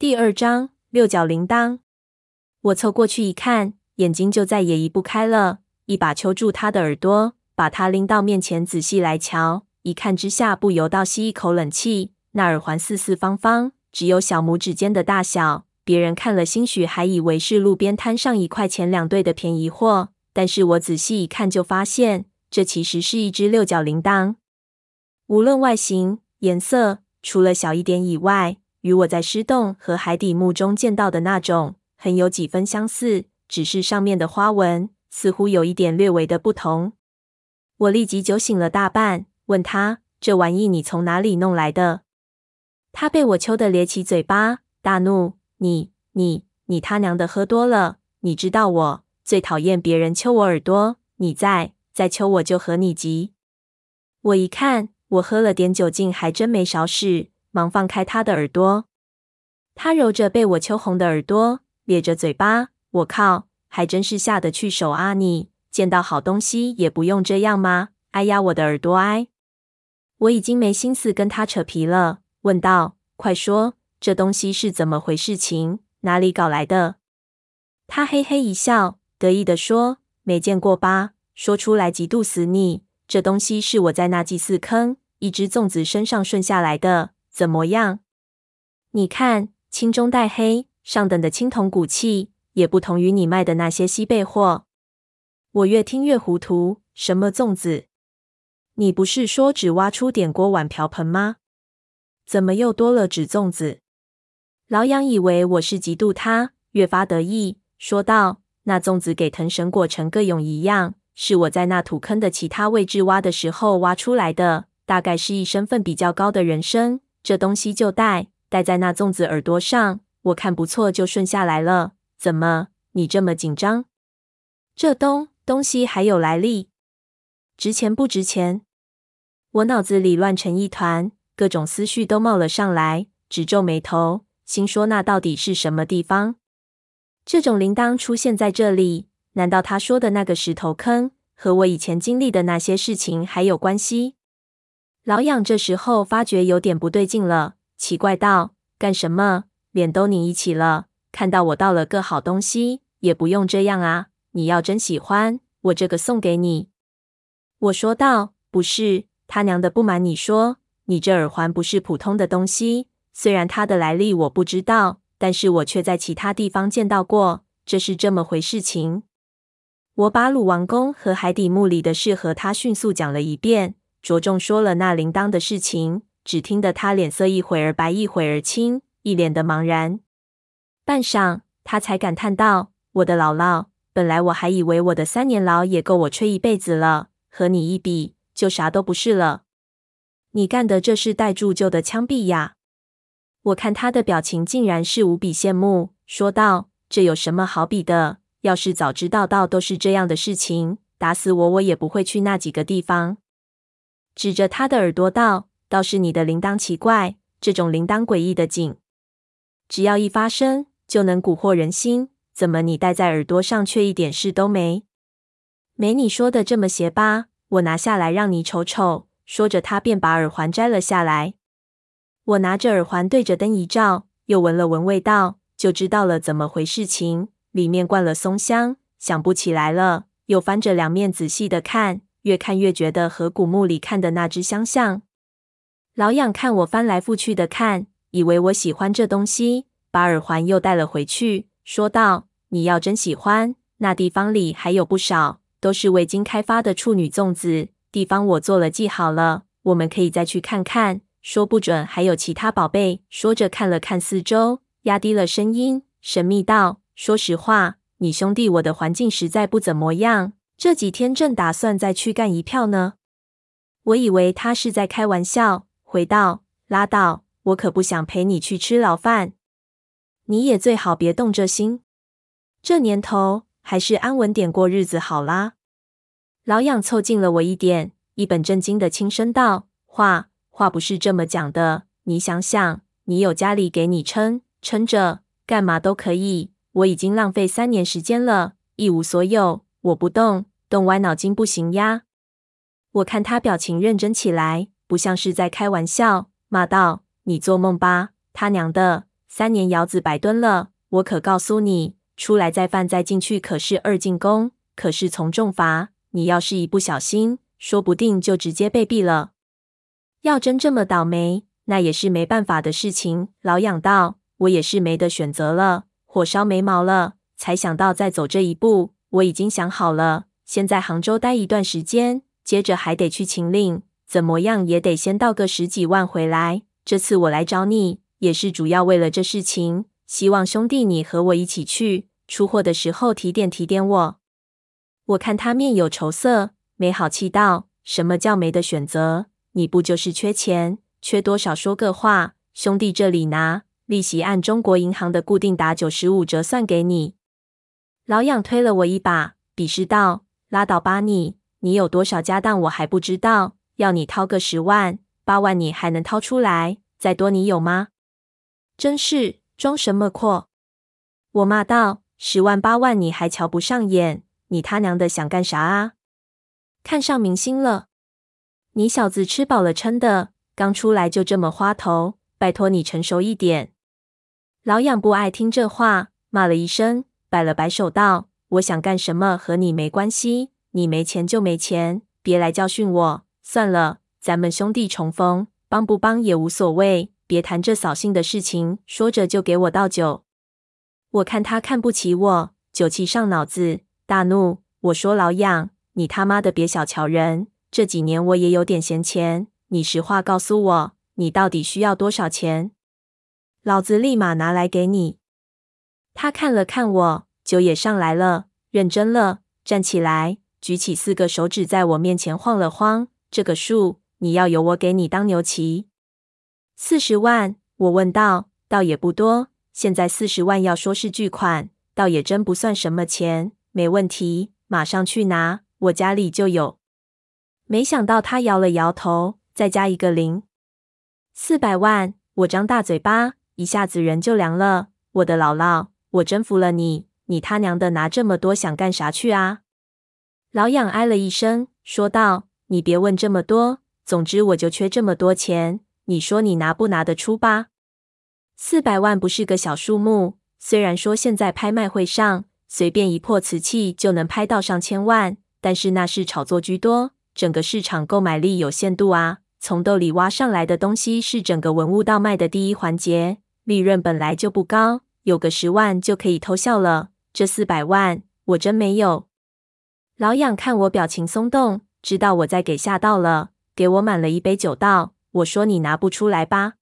第二章六角铃铛。我凑过去一看，眼睛就再也移不开了，一把揪住他的耳朵，把他拎到面前仔细来瞧。一看之下，不由倒吸一口冷气。那耳环四四方方，只有小拇指尖的大小。别人看了，兴许还以为是路边摊上一块钱两对的便宜货。但是我仔细一看，就发现这其实是一只六角铃铛。无论外形、颜色，除了小一点以外，与我在狮洞和海底墓中见到的那种，很有几分相似。只是上面的花纹似乎有一点略微的不同。我立即酒醒了大半，问他：“这玩意你从哪里弄来的？”他被我揪得咧起嘴巴，大怒：“你、你、你他娘的喝多了！你知道我。”最讨厌别人揪我耳朵，你再再揪我就和你急。我一看，我喝了点酒劲，还真没少使，忙放开他的耳朵。他揉着被我揪红的耳朵，咧着嘴巴。我靠，还真是下得去手啊！你见到好东西也不用这样吗？哎呀，我的耳朵哎！我已经没心思跟他扯皮了，问道：“快说，这东西是怎么回事情？哪里搞来的？”他嘿嘿一笑。得意地说：“没见过吧？说出来嫉妒死你！这东西是我在那祭祀坑一只粽子身上顺下来的，怎么样？你看，青中带黑，上等的青铜骨器，也不同于你卖的那些西贝货。”我越听越糊涂，什么粽子？你不是说只挖出点锅碗瓢盆吗？怎么又多了纸粽子？老杨以为我是嫉妒他，越发得意，说道。那粽子给藤绳裹成个蛹一样，是我在那土坑的其他位置挖的时候挖出来的。大概是一身份比较高的人生，这东西就戴戴在那粽子耳朵上，我看不错就顺下来了。怎么，你这么紧张？这东东西还有来历？值钱不值钱？我脑子里乱成一团，各种思绪都冒了上来，直皱眉头，心说那到底是什么地方？这种铃铛出现在这里，难道他说的那个石头坑和我以前经历的那些事情还有关系？老痒这时候发觉有点不对劲了，奇怪道：“干什么？脸都拧一起了？看到我倒了个好东西，也不用这样啊！你要真喜欢，我这个送给你。”我说道：“不是，他娘的，不瞒你说，你这耳环不是普通的东西，虽然它的来历我不知道。”但是我却在其他地方见到过，这是这么回事情。我把鲁王宫和海底墓里的事和他迅速讲了一遍，着重说了那铃铛的事情。只听得他脸色一会儿白一会儿青，一脸的茫然。半晌，他才感叹道：“我的姥姥，本来我还以为我的三年牢也够我吹一辈子了，和你一比，就啥都不是了。你干的这是带铸就的枪毙呀！”我看他的表情，竟然是无比羡慕，说道：“这有什么好比的？要是早知道到都是这样的事情，打死我我也不会去那几个地方。”指着他的耳朵道：“倒是你的铃铛奇怪，这种铃铛诡异的紧，只要一发声就能蛊惑人心。怎么你戴在耳朵上却一点事都没？没你说的这么邪吧？我拿下来让你瞅瞅。”说着，他便把耳环摘了下来。我拿着耳环对着灯一照，又闻了闻味道，就知道了怎么回事情。里面灌了松香，想不起来了。又翻着两面仔细的看，越看越觉得和古墓里看的那只相像。老痒看我翻来覆去的看，以为我喜欢这东西，把耳环又带了回去，说道：“你要真喜欢，那地方里还有不少，都是未经开发的处女粽子。地方我做了记好了，我们可以再去看看。”说不准还有其他宝贝。说着看了看四周，压低了声音，神秘道：“说实话，你兄弟我的环境实在不怎么样。这几天正打算再去干一票呢。”我以为他是在开玩笑，回道：“拉倒，我可不想陪你去吃牢饭。你也最好别动这心。这年头还是安稳点过日子好啦。”老痒凑近了我一点，一本正经的轻声道：“话。”话不是这么讲的，你想想，你有家里给你撑撑着，干嘛都可以。我已经浪费三年时间了，一无所有，我不动，动歪脑筋不行呀。我看他表情认真起来，不像是在开玩笑，骂道：“你做梦吧，他娘的！三年窑子白蹲了。我可告诉你，出来再犯再进去，可是二进宫，可是从重罚。你要是一不小心，说不定就直接被毙了。要真这么倒霉，那也是没办法的事情。老痒道：“我也是没得选择了，火烧眉毛了，才想到再走这一步。我已经想好了，先在杭州待一段时间，接着还得去秦岭，怎么样也得先到个十几万回来。这次我来找你，也是主要为了这事情。希望兄弟你和我一起去，出货的时候提点提点我。”我看他面有愁色，没好气道：“什么叫没得选择？你不就是缺钱？缺多少说个话，兄弟这里拿，利息按中国银行的固定打九十五折算给你。”老痒推了我一把，鄙视道：“拉倒吧你！你有多少家当我还不知道，要你掏个十万八万，你还能掏出来？再多你有吗？真是装什么阔！”我骂道：“十万八万你还瞧不上眼？”你他娘的想干啥啊？看上明星了？你小子吃饱了撑的，刚出来就这么花头，拜托你成熟一点。老痒不爱听这话，骂了一声，摆了摆手道：“我想干什么和你没关系，你没钱就没钱，别来教训我。算了，咱们兄弟重逢，帮不帮也无所谓，别谈这扫兴的事情。”说着就给我倒酒。我看他看不起我，酒气上脑子。大怒！我说老痒，你他妈的别小瞧人。这几年我也有点闲钱，你实话告诉我，你到底需要多少钱？老子立马拿来给你。他看了看我，酒也上来了，认真了，站起来，举起四个手指在我面前晃了晃。这个数，你要由我给你当牛骑。四十万，我问道，倒也不多。现在四十万要说是巨款，倒也真不算什么钱。没问题，马上去拿，我家里就有。没想到他摇了摇头，再加一个零，四百万。我张大嘴巴，一下子人就凉了。我的姥姥，我真服了你，你他娘的拿这么多想干啥去啊？老痒哎了一声，说道：“你别问这么多，总之我就缺这么多钱，你说你拿不拿得出吧？四百万不是个小数目，虽然说现在拍卖会上。”随便一破瓷器就能拍到上千万，但是那是炒作居多，整个市场购买力有限度啊。从豆里挖上来的东西是整个文物倒卖的第一环节，利润本来就不高，有个十万就可以偷笑了。这四百万我真没有。老痒看我表情松动，知道我再给吓到了，给我满了一杯酒道。我说你拿不出来吧？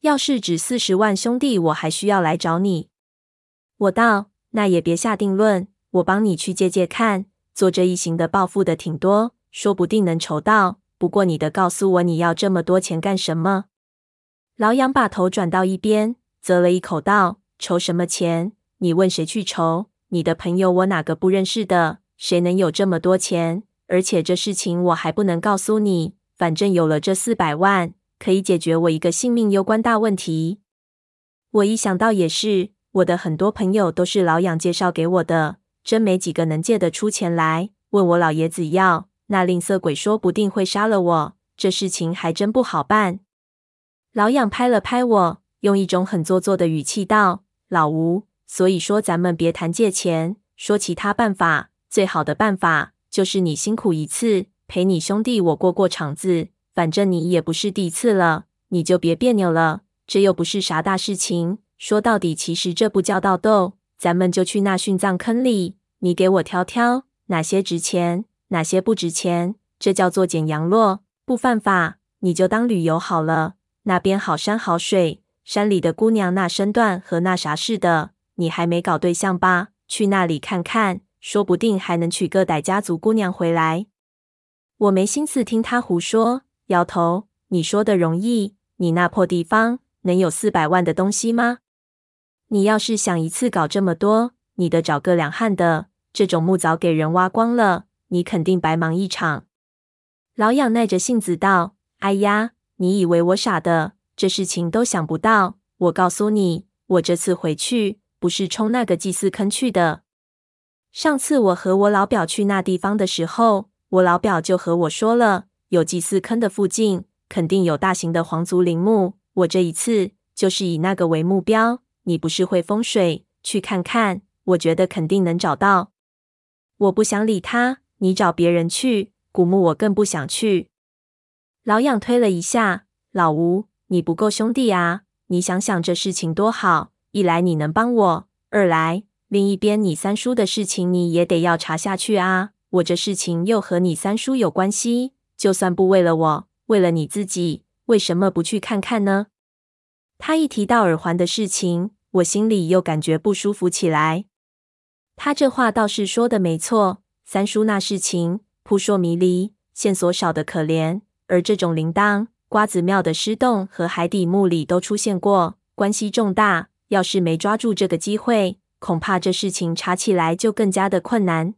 要是只四十万，兄弟，我还需要来找你。我道。那也别下定论，我帮你去借借看。做这一行的暴富的挺多，说不定能筹到。不过你得告诉我你要这么多钱干什么？老痒把头转到一边，啧了一口道：“筹什么钱？你问谁去筹？你的朋友我哪个不认识的？谁能有这么多钱？而且这事情我还不能告诉你。反正有了这四百万，可以解决我一个性命攸关大问题。我一想到也是。”我的很多朋友都是老痒介绍给我的，真没几个能借得出钱来问我老爷子要。那吝啬鬼说不定会杀了我，这事情还真不好办。老痒拍了拍我，用一种很做作的语气道：“老吴，所以说咱们别谈借钱，说其他办法。最好的办法就是你辛苦一次，陪你兄弟我过过场子。反正你也不是第一次了，你就别别扭了。这又不是啥大事情。”说到底，其实这不叫盗斗，咱们就去那殉葬坑里，你给我挑挑哪些值钱，哪些不值钱，这叫做捡羊落，不犯法。你就当旅游好了，那边好山好水，山里的姑娘那身段和那啥似的，你还没搞对象吧？去那里看看，说不定还能娶个傣家族姑娘回来。我没心思听他胡说，摇头。你说的容易，你那破地方能有四百万的东西吗？你要是想一次搞这么多，你得找个两汉的。这种墓早给人挖光了，你肯定白忙一场。老痒耐着性子道：“哎呀，你以为我傻的？这事情都想不到。我告诉你，我这次回去不是冲那个祭祀坑去的。上次我和我老表去那地方的时候，我老表就和我说了，有祭祀坑的附近肯定有大型的皇族陵墓。我这一次就是以那个为目标。你不是会风水，去看看，我觉得肯定能找到。我不想理他，你找别人去。古墓我更不想去。老痒推了一下老吴，你不够兄弟啊！你想想这事情多好，一来你能帮我，二来另一边你三叔的事情你也得要查下去啊。我这事情又和你三叔有关系，就算不为了我，为了你自己，为什么不去看看呢？他一提到耳环的事情，我心里又感觉不舒服起来。他这话倒是说的没错，三叔那事情扑朔迷离，线索少得可怜。而这种铃铛，瓜子庙的尸洞和海底墓里都出现过，关系重大。要是没抓住这个机会，恐怕这事情查起来就更加的困难。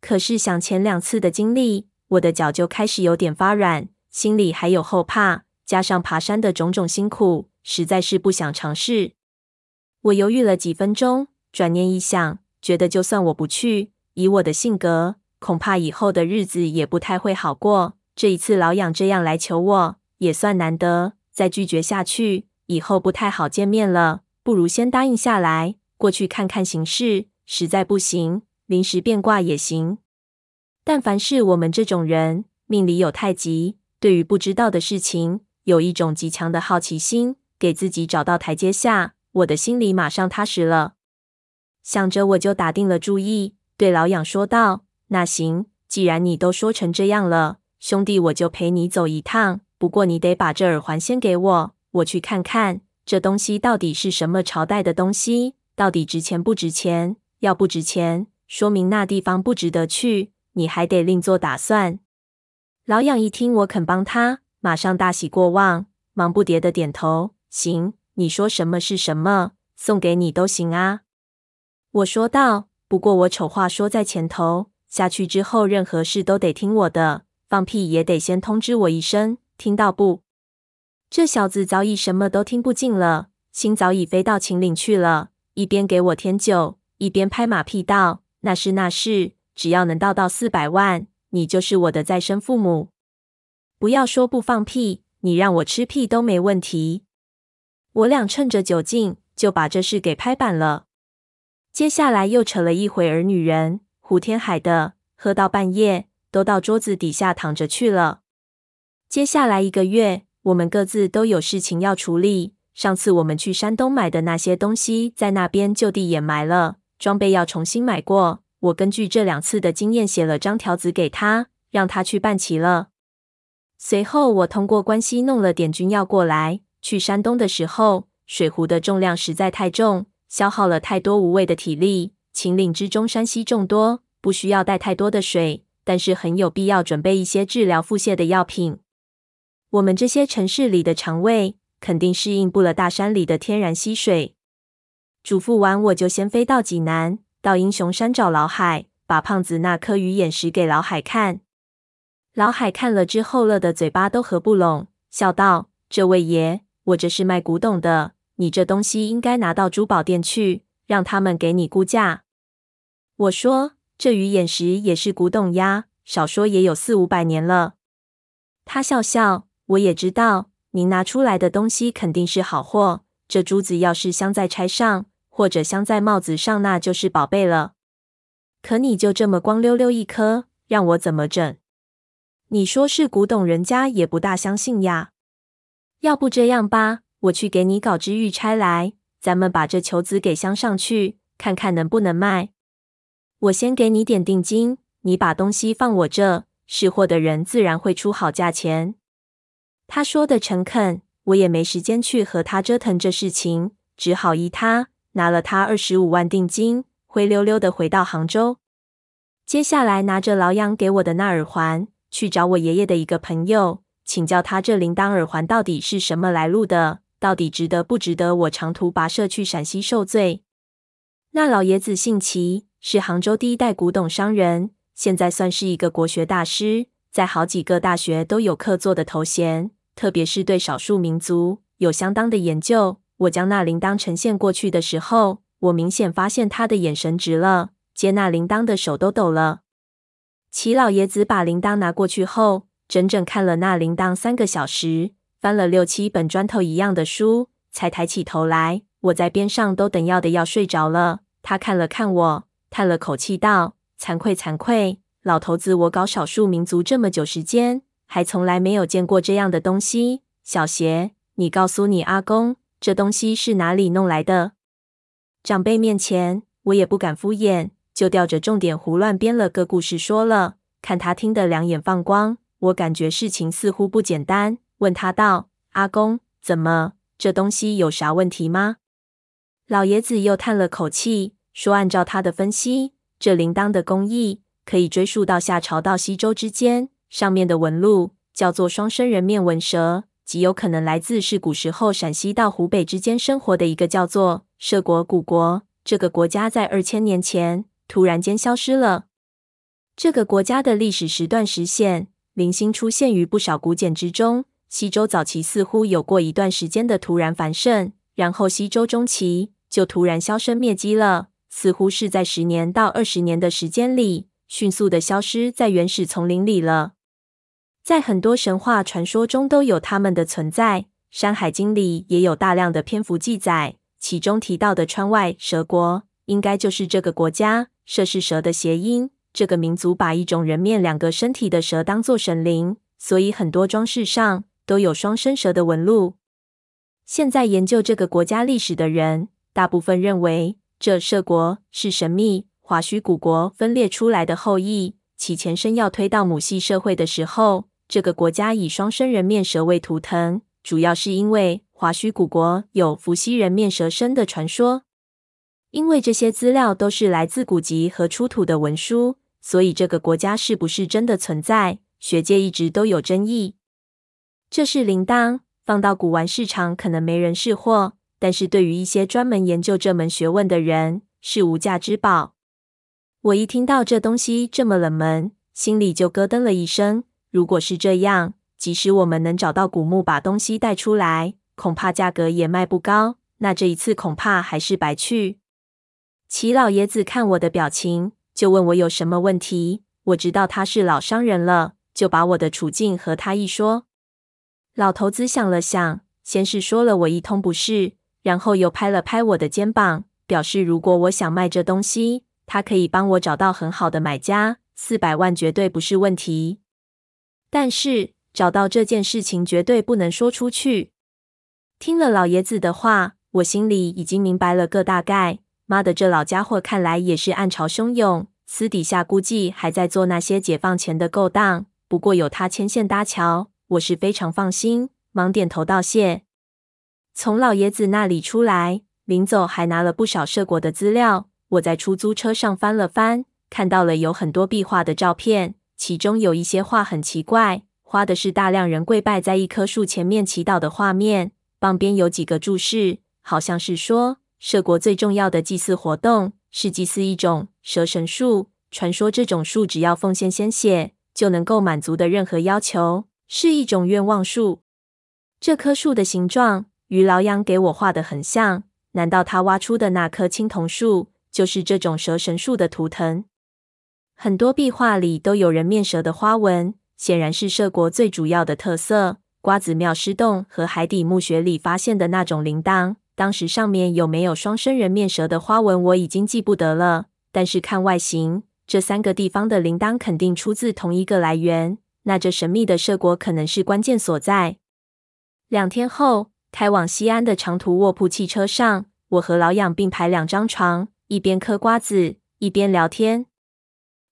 可是想前两次的经历，我的脚就开始有点发软，心里还有后怕，加上爬山的种种辛苦，实在是不想尝试。我犹豫了几分钟，转念一想，觉得就算我不去，以我的性格，恐怕以后的日子也不太会好过。这一次老痒这样来求我，也算难得。再拒绝下去，以后不太好见面了。不如先答应下来，过去看看形势，实在不行，临时变卦也行，但凡是我们这种人，命里有太极，对于不知道的事情，有一种极强的好奇心，给自己找到台阶下，我的心里马上踏实了。想着，我就打定了主意，对老痒说道：“那行，既然你都说成这样了，兄弟，我就陪你走一趟。不过你得把这耳环先给我，我去看看这东西到底是什么朝代的东西，到底值钱不值钱？要不值钱。”说明那地方不值得去，你还得另做打算。老痒一听我肯帮他，马上大喜过望，忙不迭的点头：“行，你说什么是什么，送给你都行啊。”我说道：“不过我丑话说在前头，下去之后任何事都得听我的，放屁也得先通知我一声，听到不？”这小子早已什么都听不进了，心早已飞到秦岭去了，一边给我添酒，一边拍马屁道。那是那是，只要能到到四百万，你就是我的再生父母。不要说不放屁，你让我吃屁都没问题。我俩趁着酒劲，就把这事给拍板了。接下来又扯了一会儿女人，胡天海的，喝到半夜，都到桌子底下躺着去了。接下来一个月，我们各自都有事情要处理。上次我们去山东买的那些东西，在那边就地掩埋了。装备要重新买过，我根据这两次的经验写了张条子给他，让他去办齐了。随后我通过关系弄了点军药过来。去山东的时候，水壶的重量实在太重，消耗了太多无谓的体力。秦岭之中山溪众多，不需要带太多的水，但是很有必要准备一些治疗腹泻的药品。我们这些城市里的肠胃肯定适应不了大山里的天然溪水。嘱咐完，我就先飞到济南，到英雄山找老海，把胖子那颗鱼眼石给老海看。老海看了之后，乐得嘴巴都合不拢，笑道：“这位爷，我这是卖古董的，你这东西应该拿到珠宝店去，让他们给你估价。”我说：“这鱼眼石也是古董呀，少说也有四五百年了。”他笑笑：“我也知道，您拿出来的东西肯定是好货。这珠子要是镶在钗上。”或者镶在帽子上，那就是宝贝了。可你就这么光溜溜一颗，让我怎么整？你说是古董，人家也不大相信呀。要不这样吧，我去给你搞只玉钗来，咱们把这球子给镶上去，看看能不能卖。我先给你点定金，你把东西放我这，识货的人自然会出好价钱。他说的诚恳，我也没时间去和他折腾这事情，只好依他。拿了他二十五万定金，灰溜溜的回到杭州。接下来拿着老杨给我的那耳环，去找我爷爷的一个朋友，请教他这铃铛耳环到底是什么来路的，到底值得不值得我长途跋涉去陕西受罪。那老爷子姓齐，是杭州第一代古董商人，现在算是一个国学大师，在好几个大学都有客座的头衔，特别是对少数民族有相当的研究。我将那铃铛呈现过去的时候，我明显发现他的眼神直了，接那铃铛的手都抖了。齐老爷子把铃铛拿过去后，整整看了那铃铛三个小时，翻了六七本砖头一样的书，才抬起头来。我在边上都等要的要睡着了。他看了看我，叹了口气道：“惭愧，惭愧，老头子，我搞少数民族这么久时间，还从来没有见过这样的东西。小邪，你告诉你阿公，这东西是哪里弄来的？”长辈面前，我也不敢敷衍，就吊着重点胡乱编了个故事说了。看他听得两眼放光，我感觉事情似乎不简单，问他道：“阿公，怎么？这东西有啥问题吗？”老爷子又叹了口气，说：“按照他的分析，这铃铛的工艺可以追溯到夏朝到西周之间，上面的纹路叫做双生人面纹蛇，极有可能来自是古时候陕西到湖北之间生活的一个叫做涉国古国。这个国家在二千年前突然间消失了。这个国家的历史时段时显，零星出现于不少古简之中。西周早期似乎有过一段时间的突然繁盛，然后西周中期。”就突然销声灭迹了，似乎是在十年到二十年的时间里，迅速的消失在原始丛林里了。在很多神话传说中都有他们的存在，《山海经》里也有大量的篇幅记载，其中提到的川外蛇国，应该就是这个国家。涉是蛇的谐音，这个民族把一种人面两个身体的蛇当作神灵，所以很多装饰上都有双生蛇的纹路。现在研究这个国家历史的人，大部分认为，这涉国是神秘华胥古国分裂出来的后裔。其前身要推到母系社会的时候，这个国家以双生人面蛇为图腾，主要是因为华胥古国有伏羲人面蛇身的传说。因为这些资料都是来自古籍和出土的文书，所以这个国家是不是真的存在，学界一直都有争议。这是铃铛，放到古玩市场可能没人识货。但是对于一些专门研究这门学问的人，是无价之宝。我一听到这东西这么冷门，心里就咯噔了一声。如果是这样，即使我们能找到古墓把东西带出来，恐怕价格也卖不高。那这一次恐怕还是白去。齐老爷子看我的表情，就问我有什么问题。我知道他是老商人了，就把我的处境和他一说。老头子想了想，先是说了我一通不是。然后又拍了拍我的肩膀，表示如果我想卖这东西，他可以帮我找到很好的买家，四百万绝对不是问题。但是找到这件事情绝对不能说出去。听了老爷子的话，我心里已经明白了个大概。妈的，这老家伙看来也是暗潮汹涌，私底下估计还在做那些解放前的勾当。不过有他牵线搭桥，我是非常放心，忙点头道谢。从老爷子那里出来，临走还拿了不少涉国的资料。我在出租车上翻了翻，看到了有很多壁画的照片，其中有一些画很奇怪，画的是大量人跪拜在一棵树前面祈祷的画面，旁边有几个注释，好像是说涉国最重要的祭祀活动是祭祀一种蛇神树，传说这种树只要奉献鲜血就能够满足的任何要求，是一种愿望树。这棵树的形状。与老杨给我画的很像，难道他挖出的那棵青铜树就是这种蛇神树的图腾？很多壁画里都有人面蛇的花纹，显然是涉国最主要的特色。瓜子庙尸洞和海底墓穴里发现的那种铃铛，当时上面有没有双生人面蛇的花纹，我已经记不得了。但是看外形，这三个地方的铃铛肯定出自同一个来源，那这神秘的涉国可能是关键所在。两天后。开往西安的长途卧铺汽车上，我和老养并排两张床，一边嗑瓜子，一边聊天。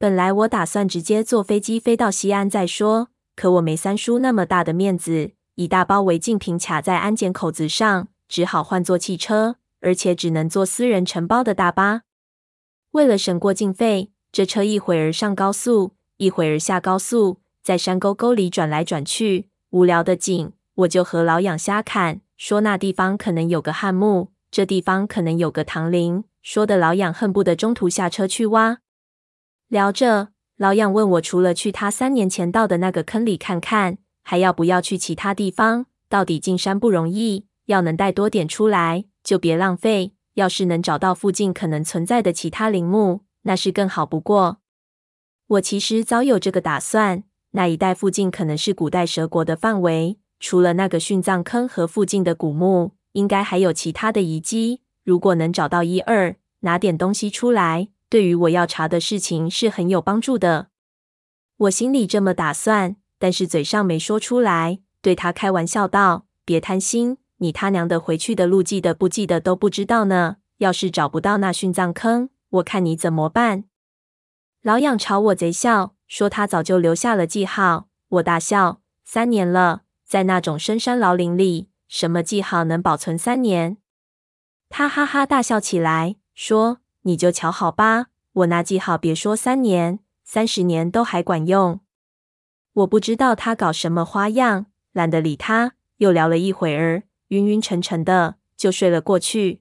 本来我打算直接坐飞机飞到西安再说，可我没三叔那么大的面子，一大包违禁品卡在安检口子上，只好换坐汽车，而且只能坐私人承包的大巴。为了省过境费，这车一会儿上高速，一会儿下高速，在山沟沟里转来转去，无聊的紧。我就和老养瞎侃，说那地方可能有个汉墓，这地方可能有个唐陵，说的老养恨不得中途下车去挖。聊着，老养问我，除了去他三年前到的那个坑里看看，还要不要去其他地方？到底进山不容易，要能带多点出来，就别浪费。要是能找到附近可能存在的其他陵墓，那是更好不过。我其实早有这个打算，那一带附近可能是古代蛇国的范围。除了那个殉葬坑和附近的古墓，应该还有其他的遗迹。如果能找到一二，拿点东西出来，对于我要查的事情是很有帮助的。我心里这么打算，但是嘴上没说出来。对他开玩笑道：“别贪心，你他娘的回去的路记得不记得都不知道呢。要是找不到那殉葬坑，我看你怎么办？”老痒朝我贼笑，说他早就留下了记号。我大笑：“三年了，在那种深山老林里，什么记号能保存三年？”他哈哈大笑起来，说：“你就瞧好吧，我那记号别说三年，三十年都还管用。”我不知道他搞什么花样，懒得理他。又聊了一会儿，晕晕沉沉的，就睡了过去。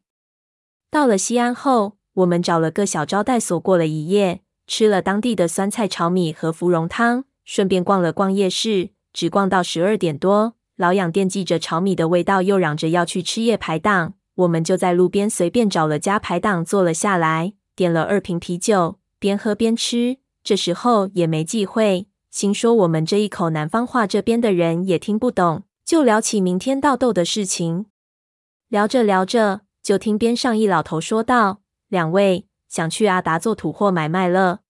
到了西安后，我们找了个小招待所过了一夜，吃了当地的酸菜炒米和芙蓉汤，顺便逛了逛夜市，只逛到十二点多。老痒惦记着炒米的味道，又嚷着要去吃夜排档。我们就在路边随便找了家排档坐了下来，点了二瓶啤酒，边喝边吃。这时候也没忌讳，心说我们这一口南方话，这边的人也听不懂，就聊起明天倒豆的事情。聊着聊着，就听边上一老头说道：“两位想去阿达做土货买卖了。”